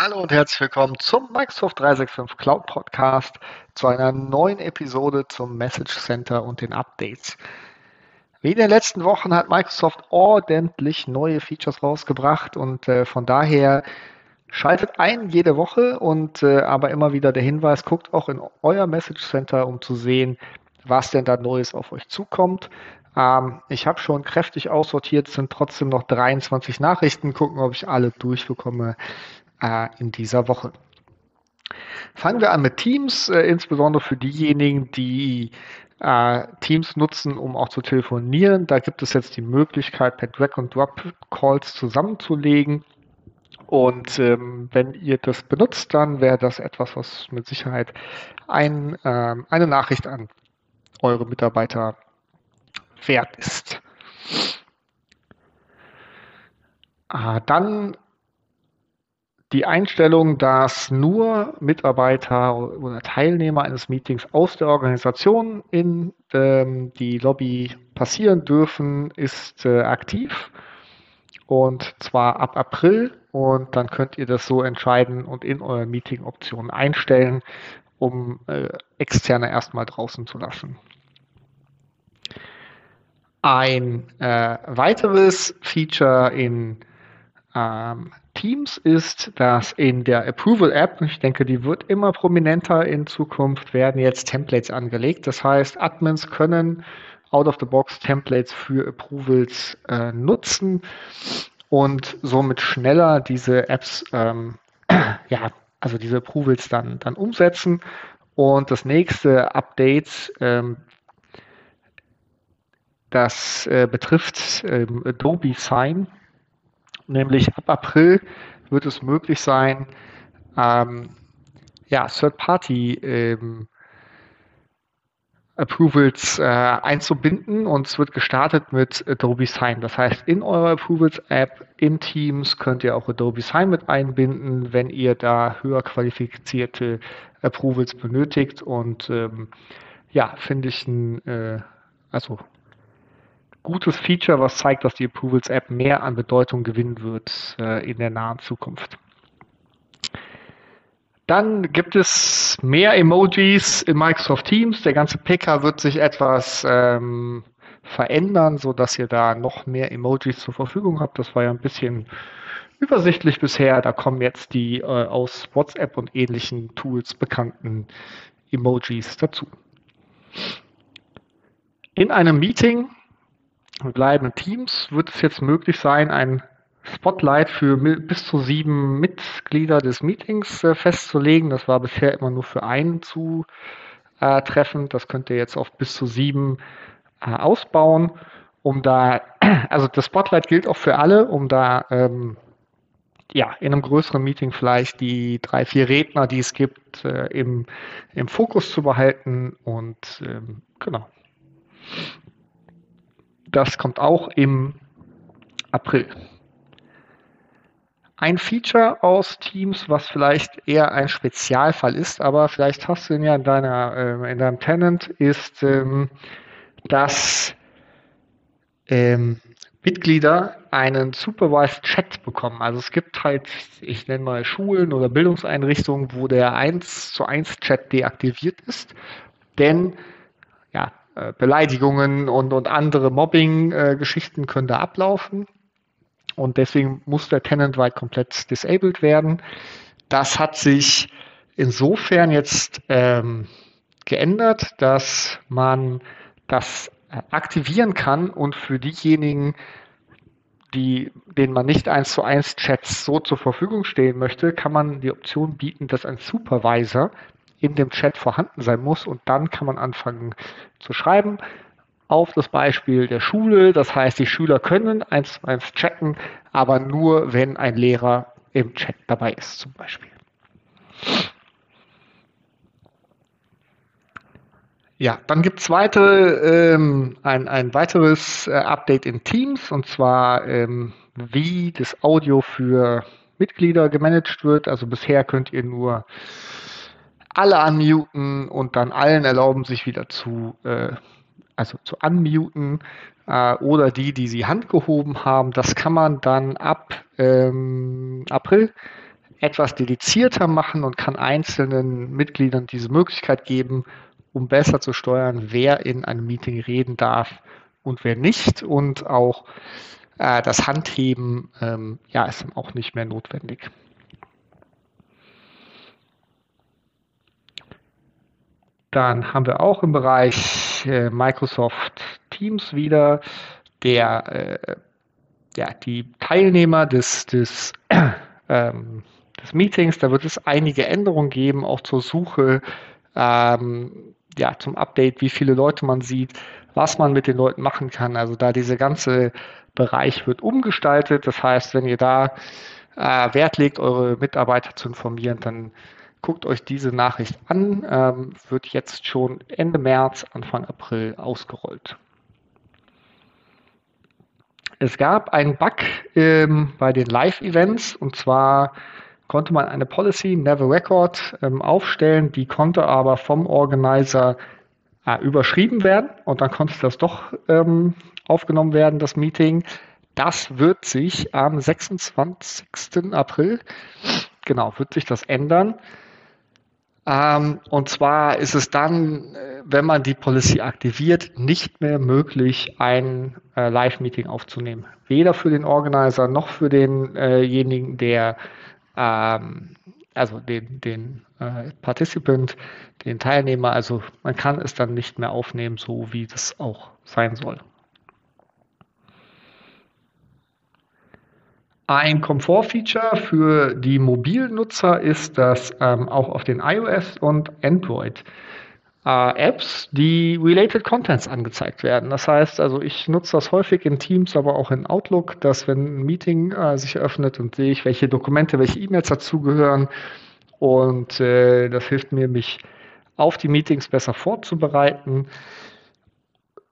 Hallo und herzlich willkommen zum Microsoft 365 Cloud Podcast, zu einer neuen Episode zum Message Center und den Updates. Wie in den letzten Wochen hat Microsoft ordentlich neue Features rausgebracht und äh, von daher schaltet ein jede Woche und äh, aber immer wieder der Hinweis, guckt auch in euer Message Center, um zu sehen, was denn da Neues auf euch zukommt. Ähm, ich habe schon kräftig aussortiert, sind trotzdem noch 23 Nachrichten, gucken, ob ich alle durchbekomme äh, in dieser Woche. Fangen wir an mit Teams, äh, insbesondere für diejenigen, die äh, Teams nutzen, um auch zu telefonieren. Da gibt es jetzt die Möglichkeit, per Drag and Drop Calls zusammenzulegen. Und ähm, wenn ihr das benutzt, dann wäre das etwas, was mit Sicherheit ein, ähm, eine Nachricht an eure Mitarbeiter wert ist. Ah, dann die Einstellung, dass nur Mitarbeiter oder Teilnehmer eines Meetings aus der Organisation in ähm, die Lobby passieren dürfen, ist äh, aktiv und zwar ab April und dann könnt ihr das so entscheiden und in euren Meeting-Optionen einstellen, um äh, externe erstmal draußen zu lassen. Ein äh, weiteres Feature in ähm, Teams ist, dass in der Approval App, ich denke, die wird immer prominenter in Zukunft, werden jetzt Templates angelegt. Das heißt, Admins können out of the box Templates für Approvals äh, nutzen und somit schneller diese Apps, ähm, ja, also diese Approvals dann, dann umsetzen. Und das nächste Update, ähm, das äh, betrifft ähm, Adobe Sign. Nämlich ab April wird es möglich sein, ähm, ja, Third-Party ähm, Approvals äh, einzubinden und es wird gestartet mit Adobe Sign. Das heißt, in eurer Approvals-App in Teams könnt ihr auch Adobe Sign mit einbinden, wenn ihr da höher qualifizierte Approvals benötigt. Und ähm, ja, finde ich ein, äh, also gutes Feature, was zeigt, dass die Approvals App mehr an Bedeutung gewinnen wird äh, in der nahen Zukunft. Dann gibt es mehr Emojis in Microsoft Teams. Der ganze Picker wird sich etwas ähm, verändern, so dass ihr da noch mehr Emojis zur Verfügung habt. Das war ja ein bisschen übersichtlich bisher. Da kommen jetzt die äh, aus WhatsApp und ähnlichen Tools bekannten Emojis dazu. In einem Meeting bleiben Teams wird es jetzt möglich sein, ein Spotlight für bis zu sieben Mitglieder des Meetings äh, festzulegen. Das war bisher immer nur für einen zu äh, treffen. Das könnt ihr jetzt auf bis zu sieben äh, ausbauen, um da, also das Spotlight gilt auch für alle, um da ähm, ja, in einem größeren Meeting vielleicht die drei, vier Redner, die es gibt, äh, im, im Fokus zu behalten und ähm, genau. Das kommt auch im April. Ein Feature aus Teams, was vielleicht eher ein Spezialfall ist, aber vielleicht hast du ihn ja in, deiner, äh, in deinem Tenant, ist, ähm, dass ähm, Mitglieder einen Supervised Chat bekommen. Also es gibt halt, ich nenne mal Schulen oder Bildungseinrichtungen, wo der 1 zu 1 Chat deaktiviert ist. Denn äh, Beleidigungen und, und andere Mobbing-Geschichten können da ablaufen. Und deswegen muss der Tenant weit komplett disabled werden. Das hat sich insofern jetzt ähm, geändert, dass man das aktivieren kann und für diejenigen, die, denen man nicht eins zu eins Chats so zur Verfügung stehen möchte, kann man die Option bieten, dass ein Supervisor in dem Chat vorhanden sein muss und dann kann man anfangen zu schreiben auf das Beispiel der Schule. Das heißt, die Schüler können eins zu eins chatten, aber nur, wenn ein Lehrer im Chat dabei ist, zum Beispiel. Ja, dann gibt es weitere, ähm, ein, ein weiteres äh, Update in Teams und zwar, ähm, wie das Audio für Mitglieder gemanagt wird. Also bisher könnt ihr nur alle unmuten und dann allen erlauben, sich wieder zu, äh, also zu unmuten äh, oder die, die sie handgehoben haben. Das kann man dann ab ähm, April etwas dedizierter machen und kann einzelnen Mitgliedern diese Möglichkeit geben, um besser zu steuern, wer in einem Meeting reden darf und wer nicht. Und auch äh, das Handheben ähm, ja, ist dann auch nicht mehr notwendig. Dann haben wir auch im Bereich äh, Microsoft Teams wieder der, äh, ja, die Teilnehmer des, des, ähm, des Meetings. Da wird es einige Änderungen geben, auch zur Suche, ähm, ja, zum Update, wie viele Leute man sieht, was man mit den Leuten machen kann. Also da dieser ganze Bereich wird umgestaltet. Das heißt, wenn ihr da äh, Wert legt, eure Mitarbeiter zu informieren, dann Guckt euch diese Nachricht an, ähm, wird jetzt schon Ende März, Anfang April ausgerollt. Es gab einen Bug ähm, bei den Live-Events und zwar konnte man eine Policy Never Record ähm, aufstellen, die konnte aber vom Organizer äh, überschrieben werden und dann konnte das doch ähm, aufgenommen werden, das Meeting. Das wird sich am 26. April, genau, wird sich das ändern. Ähm, und zwar ist es dann, äh, wenn man die Policy aktiviert, nicht mehr möglich, ein äh, Live-Meeting aufzunehmen. Weder für den Organizer noch für denjenigen, der, ähm, also den, den äh, Participant, den Teilnehmer. Also man kann es dann nicht mehr aufnehmen, so wie das auch sein soll. Ein Komfortfeature für die Mobilnutzer ist, dass ähm, auch auf den iOS und Android äh, Apps die Related Contents angezeigt werden. Das heißt, also ich nutze das häufig in Teams, aber auch in Outlook, dass wenn ein Meeting äh, sich öffnet und sehe ich, welche Dokumente, welche E-Mails dazugehören und äh, das hilft mir, mich auf die Meetings besser vorzubereiten.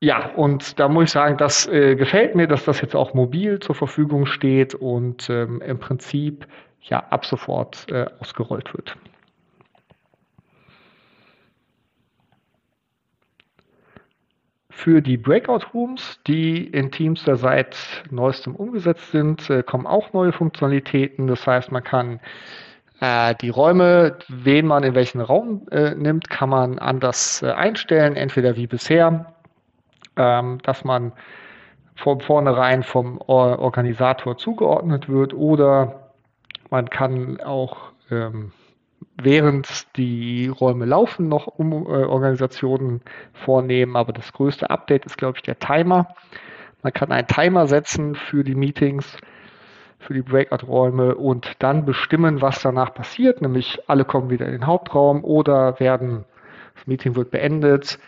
Ja, und da muss ich sagen, das äh, gefällt mir, dass das jetzt auch mobil zur Verfügung steht und ähm, im Prinzip ja ab sofort äh, ausgerollt wird. Für die Breakout Rooms, die in Teams da seit neuestem umgesetzt sind, äh, kommen auch neue Funktionalitäten. Das heißt, man kann äh, die Räume, wen man in welchen Raum äh, nimmt, kann man anders äh, einstellen, entweder wie bisher ähm, dass man von vornherein vom Organisator zugeordnet wird oder man kann auch ähm, während die Räume laufen noch um äh, vornehmen, aber das größte Update ist, glaube ich, der Timer. Man kann einen Timer setzen für die Meetings, für die Breakout-Räume und dann bestimmen, was danach passiert, nämlich alle kommen wieder in den Hauptraum oder werden, das Meeting wird beendet,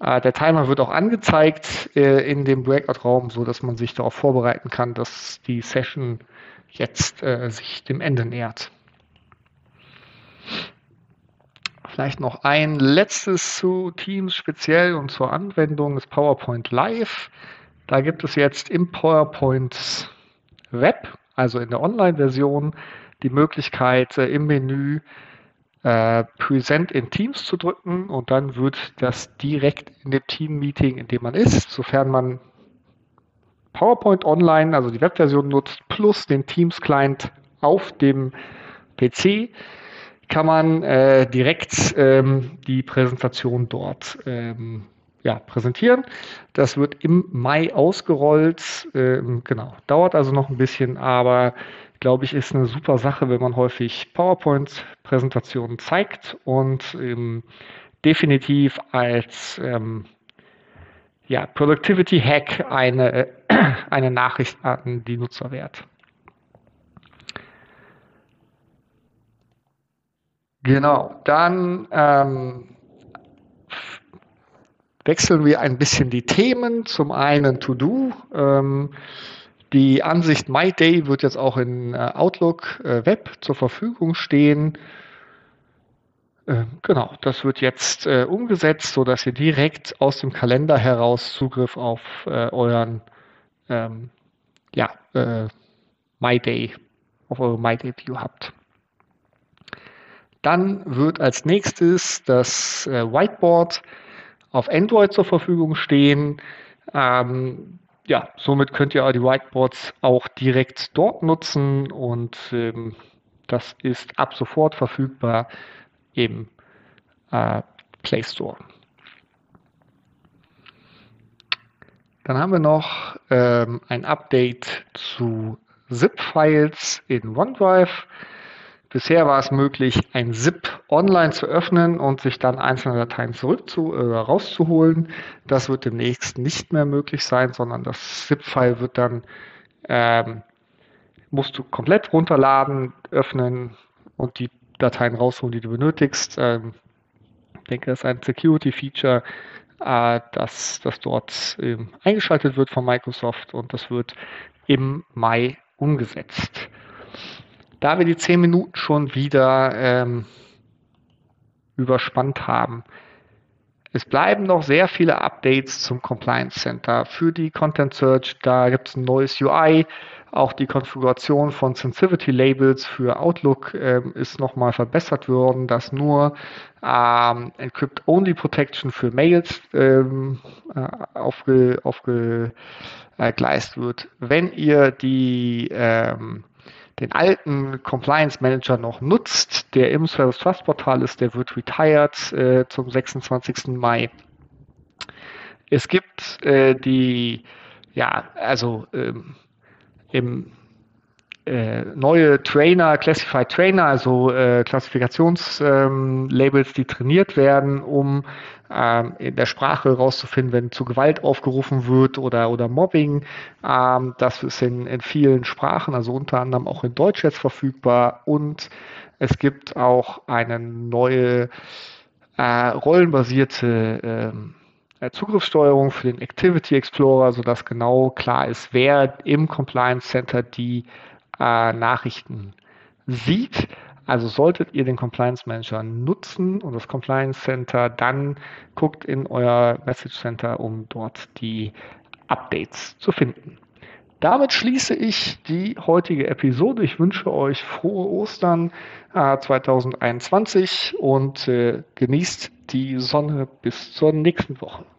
der Timer wird auch angezeigt äh, in dem Breakout-Raum, so dass man sich darauf vorbereiten kann, dass die Session jetzt äh, sich dem Ende nähert. Vielleicht noch ein letztes zu Teams speziell und zur Anwendung des PowerPoint Live. Da gibt es jetzt im PowerPoint Web, also in der Online-Version, die Möglichkeit im Menü äh, Present in Teams zu drücken und dann wird das direkt in dem Team-Meeting, in dem man ist, sofern man PowerPoint Online, also die Webversion nutzt, plus den Teams-Client auf dem PC, kann man äh, direkt ähm, die Präsentation dort ähm, ja, präsentieren. Das wird im Mai ausgerollt. Ähm, genau, dauert also noch ein bisschen, aber glaube ich, ist eine super Sache, wenn man häufig PowerPoint-Präsentationen zeigt und ähm, definitiv als ähm, ja, Productivity-Hack eine, eine Nachricht an die Nutzer wert. Genau, dann ähm, wechseln wir ein bisschen die Themen. Zum einen To-Do. Ähm, die Ansicht My Day wird jetzt auch in äh, Outlook äh, Web zur Verfügung stehen. Äh, genau, das wird jetzt äh, umgesetzt, sodass ihr direkt aus dem Kalender heraus Zugriff auf euren ähm, ja, äh, My Day, auf eure My Day View habt. Dann wird als nächstes das Whiteboard auf Android zur Verfügung stehen. Ähm, ja, somit könnt ihr die Whiteboards auch direkt dort nutzen und ähm, Das ist ab sofort verfügbar im äh, Play Store. Dann haben wir noch ähm, ein Update zu ZIP-Files in OneDrive. Bisher war es möglich, ein ZIP online zu öffnen und sich dann einzelne Dateien zurück zu, äh, rauszuholen. Das wird demnächst nicht mehr möglich sein, sondern das ZIP-File wird dann ähm, musst du komplett runterladen, öffnen und die Dateien rausholen, die du benötigst. Ähm, ich denke, das ist ein Security-Feature, äh, das, das dort ähm, eingeschaltet wird von Microsoft und das wird im Mai umgesetzt. Da wir die 10 Minuten schon wieder ähm, überspannt haben, es bleiben noch sehr viele Updates zum Compliance Center für die Content Search. Da gibt es ein neues UI. Auch die Konfiguration von Sensitivity Labels für Outlook ähm, ist nochmal verbessert worden, dass nur ähm, Encrypt-Only Protection für Mails ähm, äh, aufge, aufgegleist wird. Wenn ihr die ähm, den alten Compliance Manager noch nutzt, der im Service Trust Portal ist, der wird retired äh, zum 26. Mai. Es gibt äh, die, ja, also ähm, im äh, neue Trainer, Classified Trainer, also äh, Klassifikationslabels, ähm, die trainiert werden, um ähm, in der Sprache herauszufinden, wenn zu Gewalt aufgerufen wird oder, oder Mobbing. Ähm, das ist in, in vielen Sprachen, also unter anderem auch in Deutsch jetzt verfügbar. Und es gibt auch eine neue äh, rollenbasierte ähm, äh, Zugriffssteuerung für den Activity Explorer, sodass genau klar ist, wer im Compliance Center die äh, Nachrichten sieht. Also solltet ihr den Compliance Manager nutzen und das Compliance Center, dann guckt in euer Message Center, um dort die Updates zu finden. Damit schließe ich die heutige Episode. Ich wünsche euch frohe Ostern äh, 2021 und äh, genießt die Sonne bis zur nächsten Woche.